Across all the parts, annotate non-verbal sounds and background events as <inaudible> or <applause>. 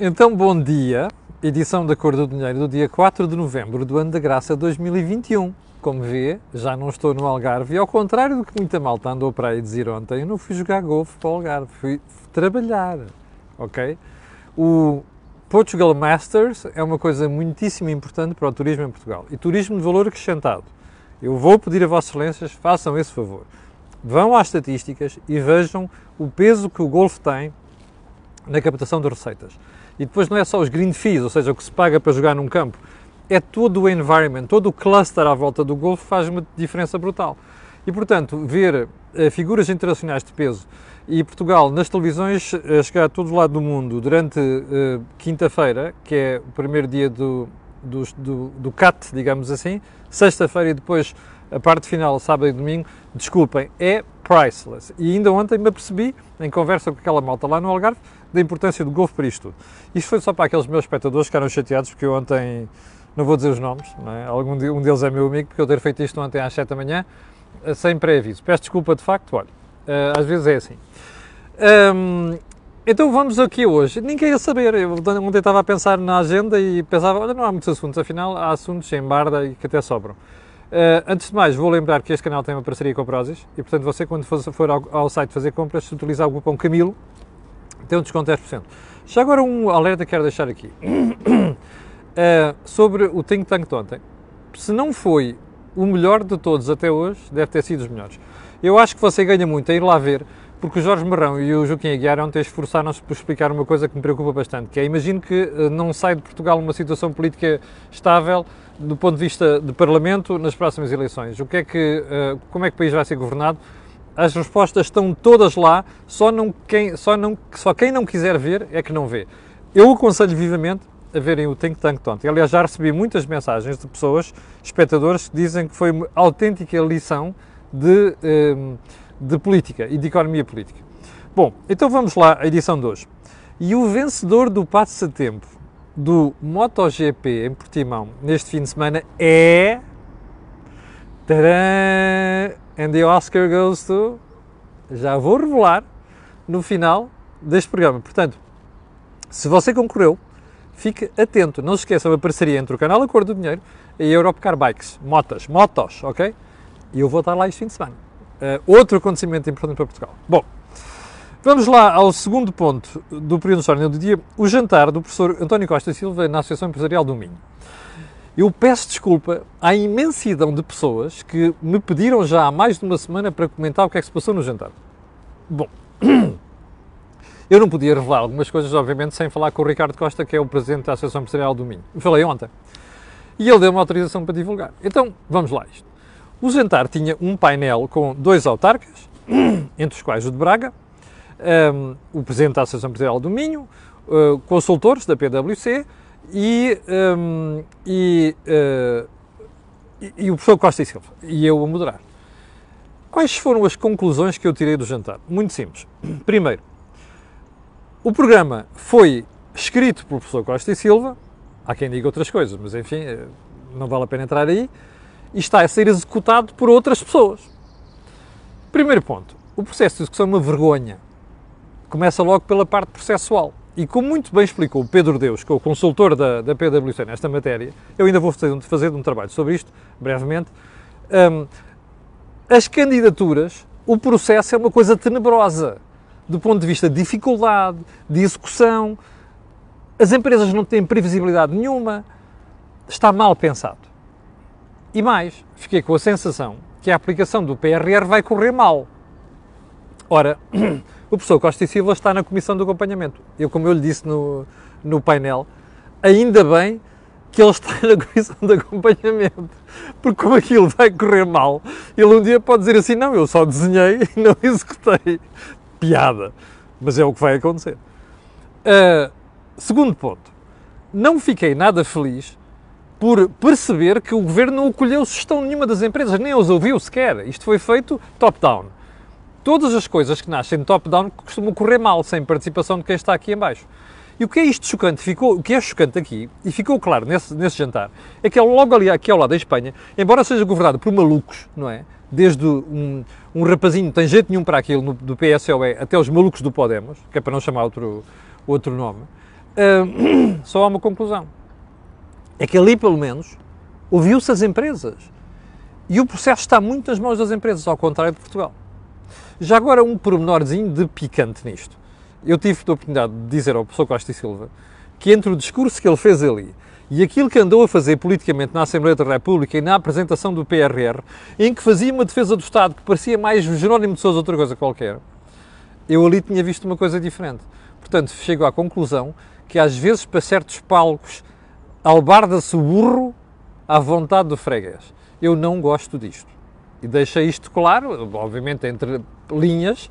Então, bom dia. Edição da Cor do Dinheiro do dia 4 de novembro do ano da graça 2021. Como vê, já não estou no Algarve e ao contrário do que muita malta andou para aí dizer ontem, eu não fui jogar golfe para o Algarve, fui trabalhar, ok? O Portugal Masters é uma coisa muitíssimo importante para o turismo em Portugal e turismo de valor acrescentado. Eu vou pedir a Vossas Excelências, façam esse favor. Vão às estatísticas e vejam o peso que o golfe tem na captação de receitas. E depois não é só os green fees, ou seja, o que se paga para jogar num campo, é todo o environment, todo o cluster à volta do golfe faz uma diferença brutal. E, portanto, ver uh, figuras internacionais de peso e Portugal nas televisões a chegar a todo lado do mundo durante uh, quinta-feira, que é o primeiro dia do, do, do, do CAT, digamos assim, sexta-feira e depois a parte final, sábado e domingo, desculpem, é priceless. E ainda ontem me apercebi, em conversa com aquela malta lá no Algarve, da importância do golfe para isto tudo. Isto foi só para aqueles meus espectadores que ficaram chateados porque eu ontem, não vou dizer os nomes, é? Algum um deles é meu amigo, porque eu ter feito isto ontem às 7 da manhã, eh, sem pré-aviso. Peço desculpa de facto, olha, eh, às vezes é assim. Então vamos aqui hoje. Ninguém ia saber. Eu ontem estava a pensar na agenda e pensava, olha, não há muitos assuntos, afinal há assuntos em barda e que até sobram. Uh, antes de mais, vou lembrar que este canal tem uma parceria com a Prozis e, portanto, você, quando for, ao, ao, site fazer compras, se utilizar o cupom Camilo, tem um desconto de 10%. Já agora um alerta que quero deixar aqui. Uh, <clears throat> sobre o Think Tank de ontem. Se não foi o melhor de todos até hoje, deve ter sido os melhores. Eu acho que você ganha muito a ir lá ver, porque o Jorge Marrão e o Joaquim Aguiar ontem esforçaram-se por explicar uma coisa que me preocupa bastante, que é, imagino que uh, não sai de Portugal uma situação política estável do ponto de vista de Parlamento nas próximas eleições. O que é que, uh, como é que o país vai ser governado? as respostas estão todas lá, só, não quem, só, não, só quem não quiser ver é que não vê. Eu aconselho vivamente a verem o Think Tank Tonto. Aliás, já recebi muitas mensagens de pessoas, espectadores, que dizem que foi uma autêntica lição de, ehm, de política e de economia política. Bom, então vamos lá à edição de hoje. E o vencedor do passatempo do MotoGP em Portimão neste fim de semana é. Tadã! And the Oscar goes to. Já vou revelar no final deste programa. Portanto, se você concorreu, fique atento. Não se esqueça da parceria entre o canal A Cor do Dinheiro e a Europcar Bikes. Motas, motos, ok? E eu vou estar lá este fim de semana. Uh, outro acontecimento importante para Portugal. Bom, vamos lá ao segundo ponto do período histórico do dia, o jantar do professor António Costa Silva na Associação Empresarial do Minho. Eu peço desculpa à imensidão de pessoas que me pediram já há mais de uma semana para comentar o que é que se passou no jantar. Bom, <clears throat> eu não podia revelar algumas coisas, obviamente, sem falar com o Ricardo Costa, que é o presidente da Associação Empresarial do Minho. Falei ontem. E ele deu-me autorização para divulgar. Então, vamos lá isto. O jantar tinha um painel com dois autarcas, <clears throat> entre os quais o de Braga, um, o presidente da Associação Empresarial do Minho, uh, consultores da PwC, e, um, e, uh, e, e, o professor Costa e Silva, e eu a moderar. Quais foram as conclusões que eu tirei do jantar? Muito simples. <clears throat> Primeiro, o programa foi escrito pelo professor Costa e Silva, há quem diga outras coisas, mas enfim, eh, não vale a pena entrar aí, e está a ser executado por outras pessoas. Primeiro ponto, o processo de execução é uma vergonha. Começa logo pela parte processual. E como muito bem explicou o Pedro Deus, que é o consultor da, da PwC nesta matéria, eu ainda vou fazer, um trabalho sobre isto, brevemente, um, as candidaturas, o processo é uma coisa tenebrosa, do ponto de vista de dificuldade, de execução, as empresas não têm previsibilidade nenhuma, está mal pensado. E mais, fiquei com a sensação que a aplicação do PRR vai correr mal. Ora, <clears throat> o professor Costa e Silva está na comissão do acompanhamento. Eu, como eu lhe disse no, no painel, ainda bem que ele está na comissão de acompanhamento, porque como aquilo vai correr mal, ele um dia pode dizer assim, não, eu só desenhei e não executei. Piada. Mas é o que vai acontecer. Uh, segundo ponto, não fiquei nada feliz por perceber que o governo não acolheu sugestão nenhuma das empresas, nem os ouviu sequer. Isto foi feito top-down todas as coisas que nascem top-down costumam correr mal, sem participação de quem está aqui em baixo. E o que é isto chocante, ficou, o que é chocante aqui, e ficou claro nesse, nesse jantar, é que logo ali, aqui ao lado da Espanha, embora seja governado por malucos, não é? Desde um, um rapazinho tem jeito nenhum para aquilo, no, do PSOE, até os malucos do Podemos, que é para não chamar outro, outro nome, uh, <coughs> só há uma conclusão. É que ali, pelo menos, ouviu-se as empresas. E o processo está muito nas mãos das empresas, ao contrário de Portugal. Já agora, um pormenorzinho de picante nisto. Eu tive a oportunidade de dizer ao professor Costa e Silva que entre o discurso que ele fez ali e aquilo que andou a fazer politicamente na Assembleia da República e na apresentação do PRR, em que fazia uma defesa do Estado que parecia mais Jerónimo de Sousa outra coisa qualquer, eu ali tinha visto uma coisa diferente. Portanto, chego à conclusão que às vezes para certos palcos albarda-se o burro à vontade do freguês. Eu não gosto disto. E deixei isto claro, obviamente entre linhas,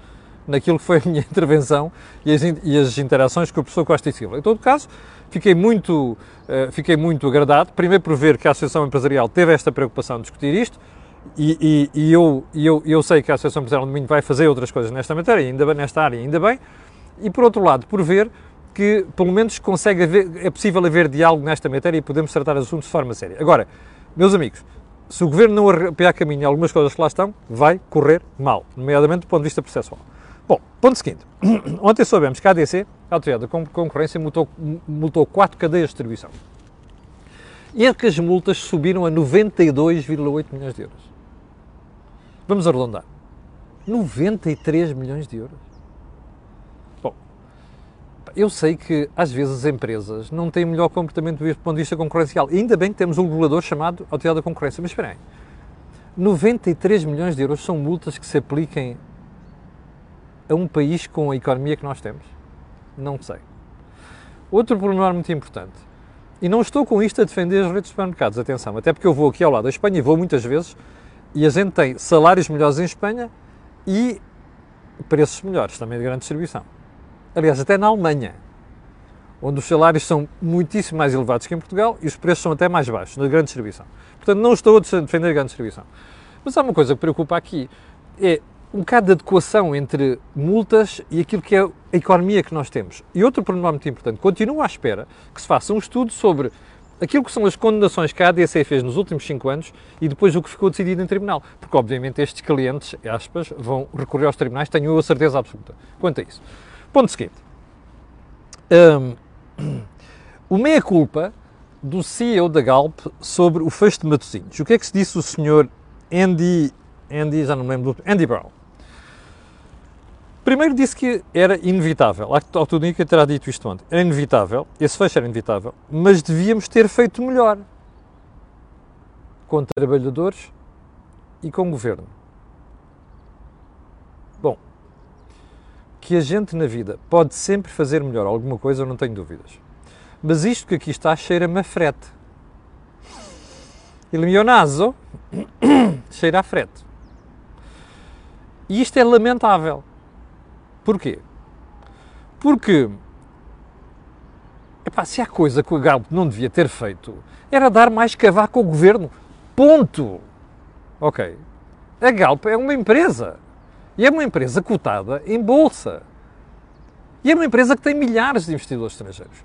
naquilo que foi a minha <laughs> intervenção e as, e as interações com o professor Costa e Silva. Em todo caso, fiquei muito, uh, fiquei muito agradado, primeiro por ver que a Associação Empresarial teve esta preocupação de discutir isto, e, e, e eu, eu, eu sei que a Associação Empresarial do Minho vai fazer outras coisas nesta matéria, ainda bem, nesta área, ainda bem, e por outro lado, por ver que pelo menos consegue haver, é possível haver diálogo nesta matéria e podemos tratar assuntos de forma séria. Agora, meus amigos, se o Governo não arrepiar caminho algumas coisas que lá estão, vai correr mal, nomeadamente do ponto de vista processual. Bom, ponto seguinte. <clears throat> Ontem soubemos que a ADC, a Autoridade da Concorrência, multou, multou quatro cadeias de distribuição. E é que as multas subiram a 92,8 milhões de euros. Vamos arredondar. 93 milhões de euros. Eu sei que às vezes as empresas não têm o melhor comportamento do ponto de vista concorrencial. E ainda bem que temos um regulador chamado Autoridade da Concorrência. Mas espera aí. 93 milhões de euros são multas que se apliquem a um país com a economia que nós temos? Não sei. Outro pormenor muito importante. E não estou com isto a defender as redes de supermercados, atenção, até porque eu vou aqui ao lado da Espanha e vou muitas vezes e a gente tem salários melhores em Espanha e preços melhores também de grande distribuição. Aliás, até na Alemanha, onde os salários são muitíssimo mais elevados que em Portugal e os preços são até mais baixos na grande distribuição. Portanto, não estou a defender a grande distribuição. Mas há uma coisa que preocupa aqui, é um bocado de adequação entre multas e aquilo que é a economia que nós temos. E outro problema muito importante, continuo à espera que se faça um estudo sobre aquilo que são as condenações que a ADC fez nos últimos 5 anos e depois o que ficou decidido em tribunal. Porque, obviamente, estes clientes, aspas, vão recorrer aos tribunais, tenho a certeza absoluta quanto a isso. Ponto seguinte. Um, o meia-culpa do CEO da Galp sobre o fecho de Matosinhos. O que é que se disse o senhor Andy, Andy já não me lembro, Andy Brown? Primeiro disse que era inevitável, a Autonica terá dito isto ontem, era inevitável, esse fecho era inevitável, mas devíamos ter feito melhor com trabalhadores e com governo. Que a gente na vida pode sempre fazer melhor alguma coisa, eu não tenho dúvidas. Mas isto que aqui está cheira-me a frete. Il mio naso <coughs> cheira a frete. E isto é lamentável Porquê? Porque epá, se há coisa que o Galp não devia ter feito era dar mais cavaco ao governo. Ponto. Ok. A Galp é uma empresa. E é uma empresa cotada em bolsa. E é uma empresa que tem milhares de investidores estrangeiros.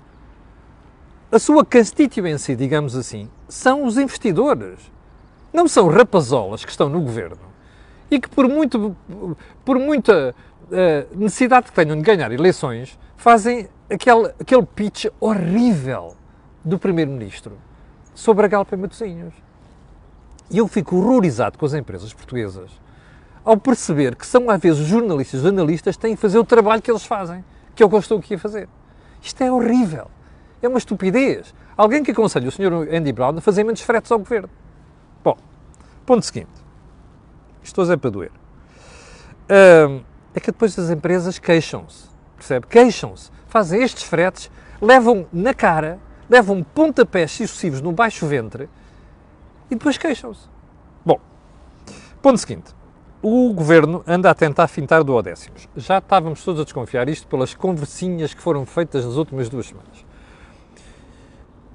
A sua constituency, digamos assim, são os investidores. Não são rapazolas que estão no governo e que por muito por muita necessidade que tenham de ganhar eleições, fazem aquele, aquele pitch horrível do Primeiro-Ministro sobre a Galpa Matosinhos. E eu fico horrorizado com as empresas portuguesas ao perceber que são, às vezes, os jornalistas, os analistas têm que fazer o trabalho que eles fazem, que é o que eu estou aqui a fazer. Isto é horrível. É uma estupidez. Alguém que aconselha o Sr. Andy Brown a fazer menos fretes ao governo. Bom, ponto seguinte. Estou a para doer é que depois as empresas queixam-se, percebe? Queixam-se, fazem estes fretes, levam na cara, levam pontapés sucessivos no baixo ventre e depois queixam-se. Bom, ponto seguinte. O governo anda a tentar fintar do décimos. Já estávamos todos a desconfiar isto pelas conversinhas que foram feitas nas últimas duas semanas.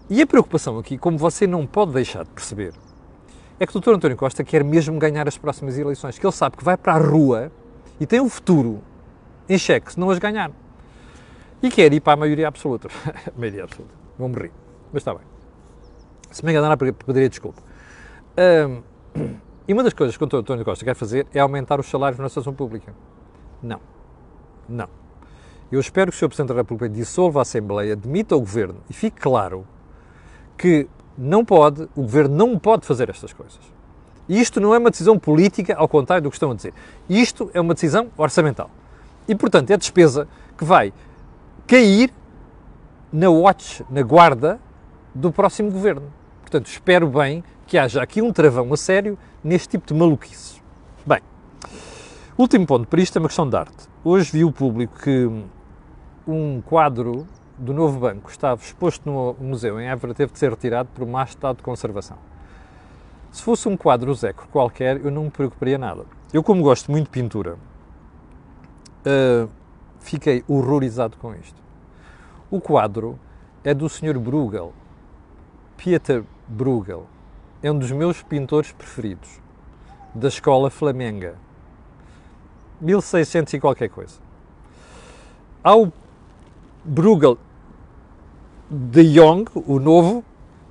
E a preocupação aqui, como você não pode deixar de perceber, é que o Dr. António Costa quer mesmo ganhar as próximas eleições, que ele sabe que vai para a rua e tem um futuro em xeque se não as ganhar. E quer ir para a maioria absoluta. <laughs> maioria absoluta. Vou morrer. Mas está bem. Se me enganar, pediria desculpa. Um, e uma das coisas que o António Costa quer fazer é aumentar os salários na administração pública. Não. Não. Eu espero que o Sr. Presidente da República dissolva a Assembleia, demita o Governo e fique claro que não pode, o Governo não pode fazer estas coisas. Isto não é uma decisão política, ao contrário do que estão a dizer. Isto é uma decisão orçamental. E, portanto, é despesa que vai cair na watch, na guarda do próximo governo. Portanto, espero bem que haja aqui um travão a sério neste tipo de maluquices. Bem, último ponto para isto é uma questão de arte. Hoje vi o público que um quadro do novo banco estava exposto no museu em Évora teve de ser retirado por má estado de conservação. Se fosse um quadro Zeco qualquer, eu não me preocuparia nada. Eu, como gosto muito de pintura, uh, fiquei horrorizado com isto. O quadro é do Sr. Bruegel, Pieter Bruegel. É um dos meus pintores preferidos, da escola flamenga. 1600 e qualquer coisa. Há o Bruegel de Jong, o novo,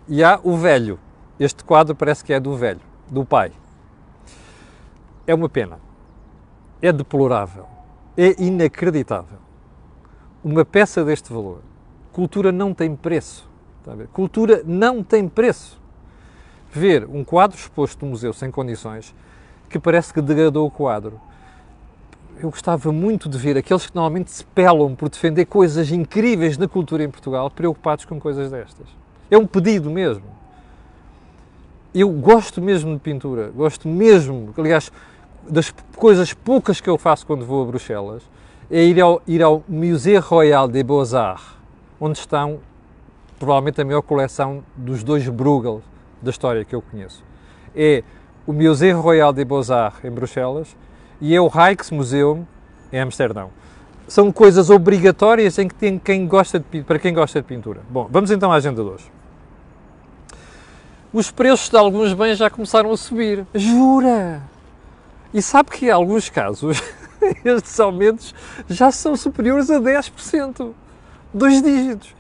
e há o velho. Este quadro parece que é do velho, do pai. É uma pena. É deplorável. É inacreditável. Uma peça deste valor. Cultura não tem preço. Cultura não tem preço. Ver um quadro exposto no museu sem condições que parece que degradou o quadro. Eu gostava muito de ver aqueles que normalmente se pelam por defender coisas incríveis na cultura em Portugal, preocupados com coisas destas. É um pedido mesmo. Eu gosto mesmo de pintura, gosto mesmo, aliás, das coisas poucas que eu faço quando vou a Bruxelas, é ir ao, ir ao Musée Royal des Beaux-Arts, onde estão provavelmente a maior coleção dos dois Bruegel da história que eu conheço. É o Museu Royal de Beaux-Arts em Bruxelas e é o Rijksmuseum em Amsterdão. São coisas obrigatórias em que tem quem gosta de, para quem gosta de pintura. Bom, vamos então à agenda de hoje. Os preços de alguns bens já começaram a subir. Jura? E sabe que em alguns casos <laughs> estes aumentos já são superiores a 10%. Dois dígitos.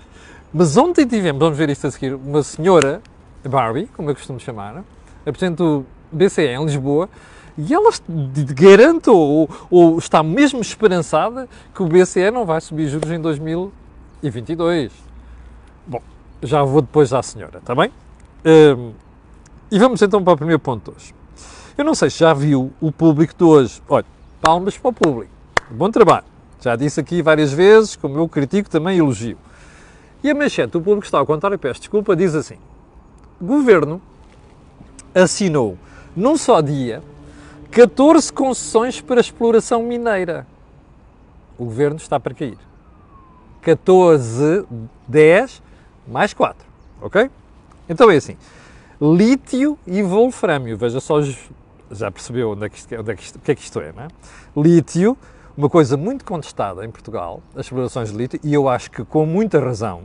Mas ontem tivemos, vamos ver isto a seguir, uma senhora, Barbie, como eu costumo chamar, a Presidente do BCE em Lisboa, e ela garante ou, ou, está mesmo esperançada que o BCE não vai subir juros em 2022. Bom, já vou depois à senhora, está bem? Um, e vamos então para o primeiro ponto de hoje. Eu não sei se já viu o público de hoje. Olha, palmas para o público. Bom trabalho. Já disse aqui várias vezes, como eu critico, também elogio. E a manchete do público está ao contrário, peço desculpa, diz assim: Governo assinou num só dia 14 concessões para exploração mineira. O governo está para cair. 14, 10 mais 4, ok? Então é assim: lítio e wolframio. Veja só, já percebeu onde é que isto, onde é que isto, o que é que isto é, não é? Lítio uma coisa muito contestada em Portugal, as explorações de lítio, e eu acho que com muita razão.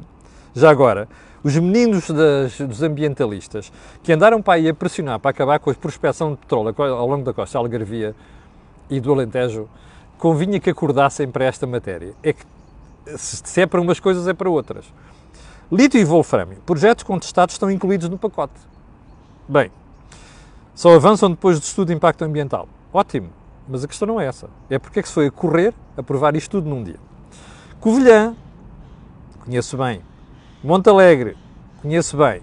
Já agora, os meninos das, dos ambientalistas que andaram para aí a pressionar para acabar com a prospecção de petróleo ao longo da costa Algarvia e do Alentejo, convinha que acordassem para esta matéria. É que se é para umas coisas, é para outras. Lítio e wolframio, projetos contestados estão incluídos no pacote. Bem, só avançam depois do estudo de impacto ambiental. Ótimo, mas a questão não é essa. É porque é que se foi a correr a provar isto tudo num dia. Covilhã, conheço bem. Monte Alegre, conheço bem.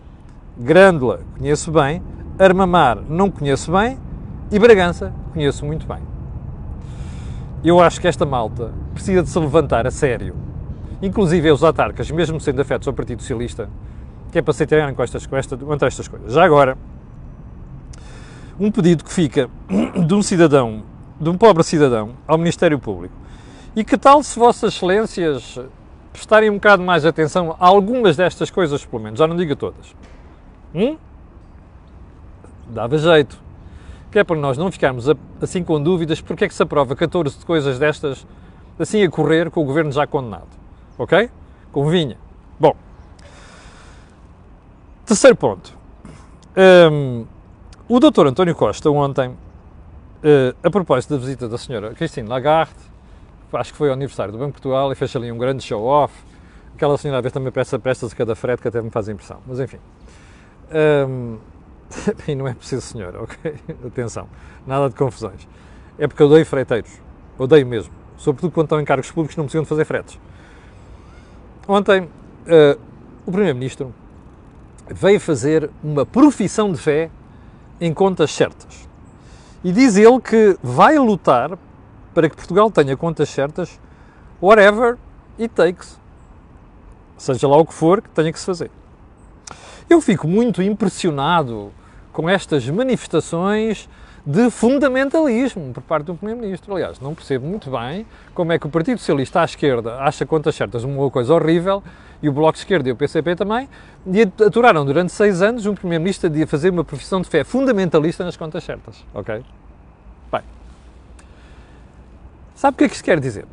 Grândola, conheço bem. Armamar, não conheço bem. E Bragança, conheço muito bem. Eu acho que esta malta precisa de se levantar a sério. Inclusive os autarcas, mesmo sendo afetos ao Partido Socialista, que é para se tirarem com estas, com esta, contra estas coisas. Já agora, um pedido que fica <coughs> de um cidadão de um pobre cidadão ao Ministério Público. E que tal se Vossas Excelências prestarem um bocado mais atenção a algumas destas coisas, pelo menos, já não diga todas? Hum? Dava jeito. Que é para nós não ficarmos assim com dúvidas porque é que se aprova 14 coisas destas assim a correr com o governo já condenado. Ok? Convinha. Bom. Terceiro ponto. Um, o doutor António Costa ontem Uh, a propósito da visita da senhora Christine Lagarde, acho que foi ao aniversário do Banco de Portugal e fez ali um grande show-off. Aquela senhora às vezes também peça peças de cada frete que até me faz impressão. Mas enfim. Um, <laughs> e não é preciso senhora, ok? <laughs> Atenção. Nada de confusões. É porque eu odeio freiteiros. Odeio mesmo. sobretudo quando estão em cargos públicos não precisam de fazer fretes. Ontem, uh, o Primeiro-Ministro veio fazer uma profissão de fé em contas certas. E diz ele que vai lutar para que Portugal tenha contas certas, whatever it takes. Seja lá o que for que tenha que se fazer. Eu fico muito impressionado com estas manifestações de fundamentalismo por parte do Primeiro-Ministro. Aliás, não percebo muito bem como é que o Partido Socialista à esquerda acha contas certas uma coisa horrível e o Bloco de Esquerda e o PCP também, e aturaram durante seis anos um Primeiro-Ministro de fazer uma profissão de fé fundamentalista nas contas certas. Ok? Bem. Sabe o que é que isto quer dizer?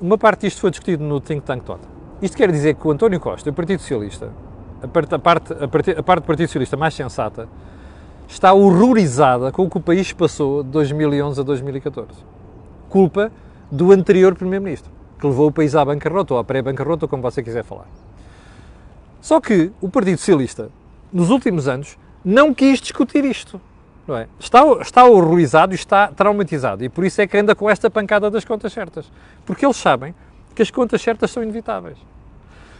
Uma parte disto foi discutido no think tank todo. Isto quer dizer que o António Costa o Partido Socialista, a parte, a parte, a parte, a parte do Partido Socialista mais sensata, está horrorizada com o que o país passou de 2011 a 2014. Culpa do anterior Primeiro-Ministro, que levou o país à bancarrota ou à pré-bancarrota, como você quiser falar. Só que o Partido Socialista, nos últimos anos, não quis discutir isto. Não é? está, está horrorizado e está traumatizado. E por isso é que anda com esta pancada das contas certas. Porque eles sabem que as contas certas são inevitáveis.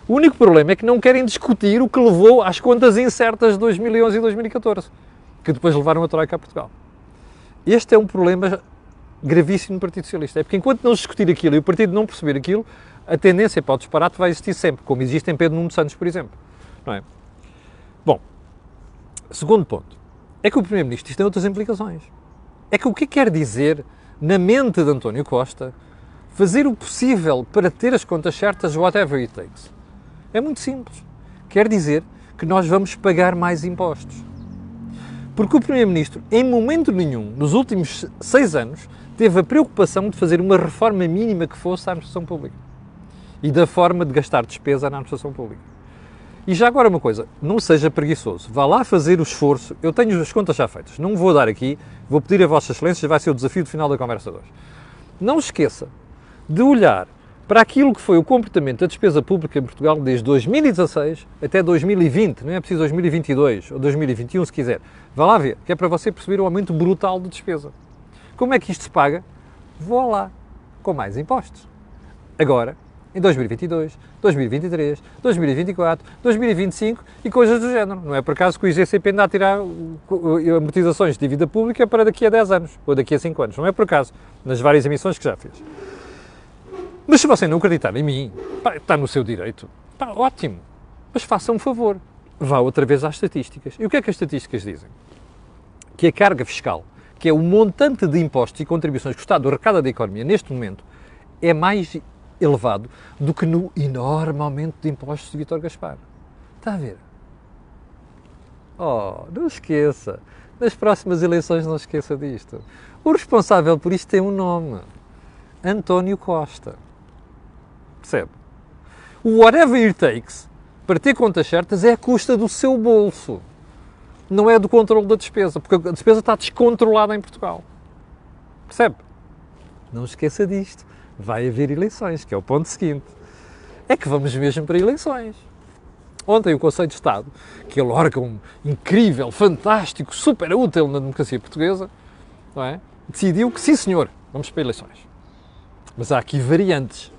O único problema é que não querem discutir o que levou às contas incertas de 2011 e 2014 que depois levaram a Troika a Portugal. Este é um problema gravíssimo no Partido Socialista. É porque enquanto não se discutir aquilo e o partido não perceber aquilo, a tendência para o disparate vai existir sempre, como existe em Pedro Nuno Santos, por exemplo. Não é? Bom, segundo ponto, é que o Primeiro-Ministro, isto tem outras implicações. É que o que quer dizer, na mente de António Costa, fazer o possível para ter as contas certas, whatever it takes? É muito simples. Quer dizer que nós vamos pagar mais impostos. Porque o Primeiro-Ministro, em momento nenhum, nos últimos seis anos, teve a preocupação de fazer uma reforma mínima que fosse à administração pública e da forma de gastar despesa na administração pública. E já agora uma coisa, não seja preguiçoso, vá lá fazer o esforço. Eu tenho as contas já feitas, não vou dar aqui, vou pedir a Vossa Excelência, vai ser o desafio de final da conversa de hoje. Não esqueça de olhar para aquilo que foi o comportamento da despesa pública em Portugal desde 2016 até 2020, não é preciso 2022 ou 2021 se quiser. Vá lá ver, que é para você perceber o aumento brutal de despesa. Como é que isto se paga? Vou lá, com mais impostos. Agora, em 2022, 2023, 2024, 2025 e coisas do género. Não é por acaso que o IGCP anda a tirar amortizações de dívida pública para daqui a 10 anos ou daqui a 5 anos. Não é por acaso, nas várias emissões que já fez. Mas se você não acreditar em mim, pá, está no seu direito. Pá, ótimo. Mas faça um favor. Vá outra vez às estatísticas. E o que é que as estatísticas dizem? Que a carga fiscal, que é o montante de impostos e contribuições que o Estado arrecada da economia neste momento, é mais elevado do que no enorme aumento de impostos de Vítor Gaspar. Está a ver? Oh, não esqueça. Nas próximas eleições não esqueça disto. O responsável por isto tem um nome. António Costa. Percebe? O whatever it takes para ter contas certas é a custa do seu bolso. Não é do controle da despesa, porque a despesa está descontrolada em Portugal. Percebe? Não esqueça disto. Vai haver eleições, que é o ponto seguinte. É que vamos mesmo para eleições. Ontem o Conselho de Estado, que é um órgão incrível, fantástico, super útil na democracia portuguesa, é? decidiu que sim senhor, vamos para eleições. Mas há aqui variantes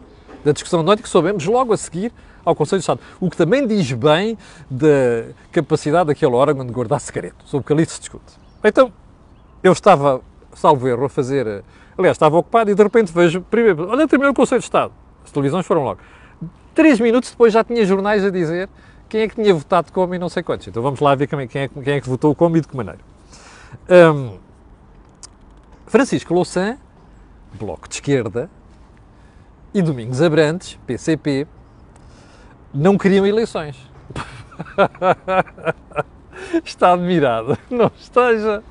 da discussão de ontem que soubemos logo a seguir ao Conselho de Estado. O que também diz bem da capacidade daquele órgão de guardar segredo, sobre o que ali se discute. Então, eu estava, salvo erro, a fazer. Aliás, estava ocupado e de repente vejo. Primeiro, olha, terminou o Conselho de Estado. As televisões foram logo. Três minutos depois já tinha jornais a dizer quem é que tinha votado como e não sei quantos. Então vamos lá ver é, quem é, quem é que votou como e de que maneira. Um, Francisco Louçã, Bloco de Esquerda, e Domingos Abrantes, PCP, não queriam eleições. <laughs> Está admirado. Não esteja.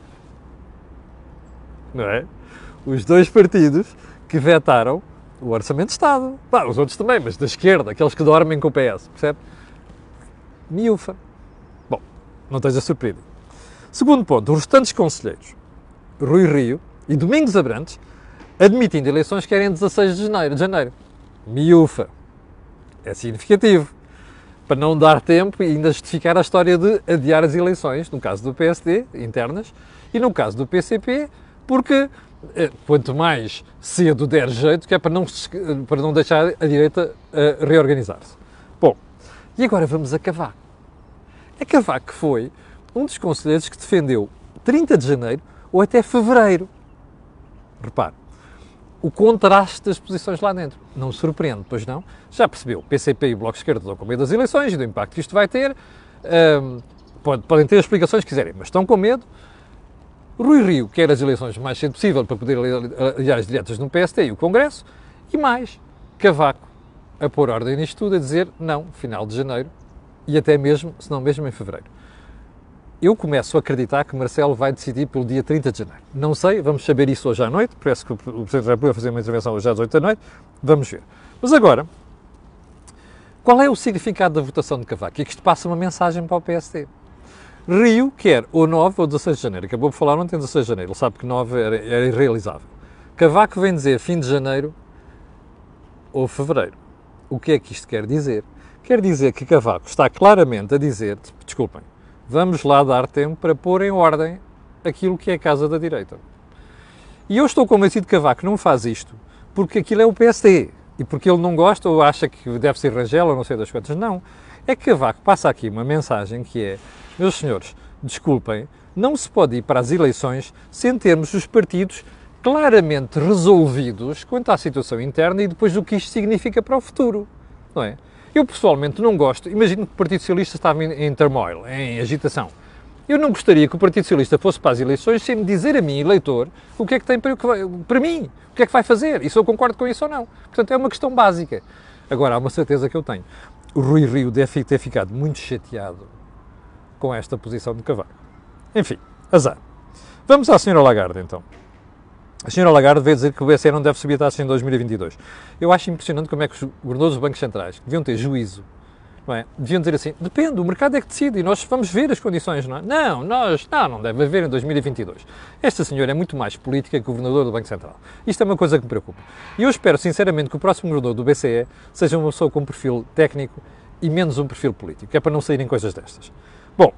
Não é? Os dois partidos que vetaram o Orçamento de Estado. Bah, os outros também, mas da esquerda, aqueles que dormem com o PS, percebe? Miúfa. Bom, não esteja surpreendido. Segundo ponto, os restantes conselheiros, Rui Rio e Domingos Abrantes, admitindo eleições que querem 16 de janeiro. De janeiro. Miúfa. É significativo. Para não dar tempo e ainda justificar a história de adiar as eleições, no caso do PSD, internas, e no caso do PCP, porque quanto mais cedo der jeito, que é para não, para não deixar a direita uh, reorganizar-se. Bom, e agora vamos a Cavaco. A Cavaco foi um dos conselheiros que defendeu 30 de janeiro ou até fevereiro. Repare, o contraste das posições lá dentro. Não surpreende, pois não? Já percebeu, PCP e o Bloco de Esquerda estão com medo das eleições e do impacto que isto vai ter. Um, podem ter as explicações que quiserem, mas estão com medo. Rui Rio quer as eleições o mais cedo possível para poder aliar as diretas no PST e o Congresso. E mais, Cavaco a pôr ordem nisto tudo, a dizer não, final de janeiro e até mesmo, se não mesmo em fevereiro eu começo a acreditar que Marcelo vai decidir pelo dia 30 de janeiro. Não sei, vamos saber isso hoje à noite, parece que o Presidente da República vai fazer uma intervenção hoje às 8 da noite, vamos ver. Mas agora, qual é o significado da votação de Cavaco? E que isto passa uma mensagem para o PSD. Rio quer ou 9 ou 16 de janeiro. Acabou de falar ontem 16 de janeiro. Ele sabe que 9 era, era irrealizável. Cavaco vem dizer fim de janeiro ou fevereiro. O que é que isto quer dizer? Quer dizer que Cavaco está claramente a dizer, desculpem, vamos lá dar tempo para pôr em ordem aquilo que é a casa da direita. E eu estou convencido que Cavaco não faz isto porque aquilo é o PSD e porque ele não gosta ou acha que deve ser Rangel ou não sei das quantas. Não. É que Cavaco passa aqui uma mensagem que é: meus senhores, desculpem, não se pode ir para as eleições sem termos os partidos claramente resolvidos quanto à situação interna e depois do que isto significa para o futuro. Não é? Eu pessoalmente não gosto, imagino que o Partido Socialista estava em, em turmoil, em agitação. Eu não gostaria que o Partido Socialista fosse para as eleições sem me dizer a mim, eleitor, o que é que tem para, para mim, o que é que vai fazer, e se eu concordo com isso ou não. Portanto, é uma questão básica. Agora, há uma certeza que eu tenho. O Rui Rio deve ter ficado muito chateado com esta posição de Cavaco. Enfim, azar. Vamos à Sra. Lagarde, então. A senhora Lagarde veio dizer que o BCE não deve subir a taxa em 2022. Eu acho impressionante como é que os governadores dos bancos centrais deviam ter juízo, não é? Deviam dizer assim, depende, o mercado é que decide e nós vamos ver as condições, não é? Não, nós, não, não deve haver em 2022. Esta senhora é muito mais política que governador do Banco Central. Isto é uma coisa que me preocupa. E eu espero, sinceramente, que o próximo governador do BCE seja uma pessoa com um perfil técnico e menos um perfil político, que é para não saírem coisas destas. Bom,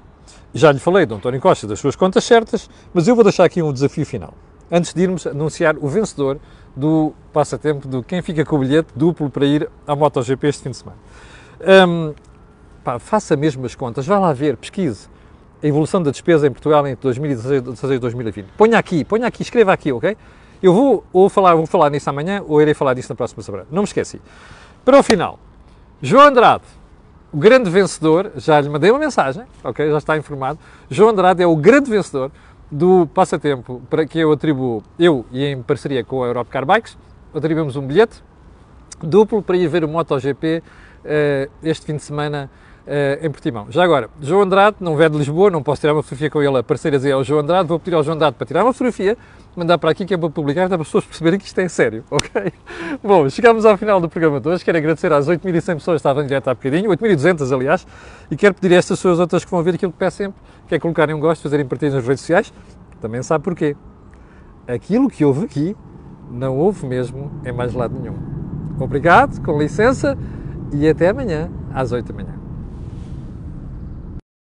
já lhe falei de António Costa das suas contas certas, mas eu vou deixar aqui um desafio final antes de irmos anunciar o vencedor do passatempo do quem fica com o bilhete duplo para ir à MotoGP este fim de semana. Um, pá, faça mesmo as contas, vá lá ver, pesquise a evolução da despesa em Portugal entre 2016 e 2020. Ponha aqui, ponha aqui, escreva aqui, ok? Eu vou ou falar, vou falar nisso amanhã ou irei falar disso na próxima semana. Não me esqueci. Para o final, João Andrade, o grande vencedor, já lhe mandei uma mensagem, ok? Já está informado. João Andrade é o grande vencedor do passatempo para que eu atribuo, eu e em parceria com a Europcar Bikes, atribuímos um bilhete duplo para ir ver o MotoGP uh, este fim de semana em Portimão. Já agora, João Andrade, não é de Lisboa, não posso tirar uma fotografia com ele a parceira dizer ao João Andrade, vou pedir ao João Andrade para tirar uma fotografia, mandar para aqui que é para publicar, para as pessoas perceberem que isto é sério, <laughs> ok? Bom, chegamos ao final do programa de hoje, quero agradecer às 8.100 pessoas que estavam em direto há bocadinho, 8.200 aliás, e quero pedir a estas pessoas outras que vão ver aquilo que peço sempre, que é colocarem um gosto, fazerem partilhas nas redes sociais, também sabe porquê. Aquilo que houve aqui, não houve mesmo em mais lado nenhum. Obrigado, com licença, e até amanhã, às 8 da manhã.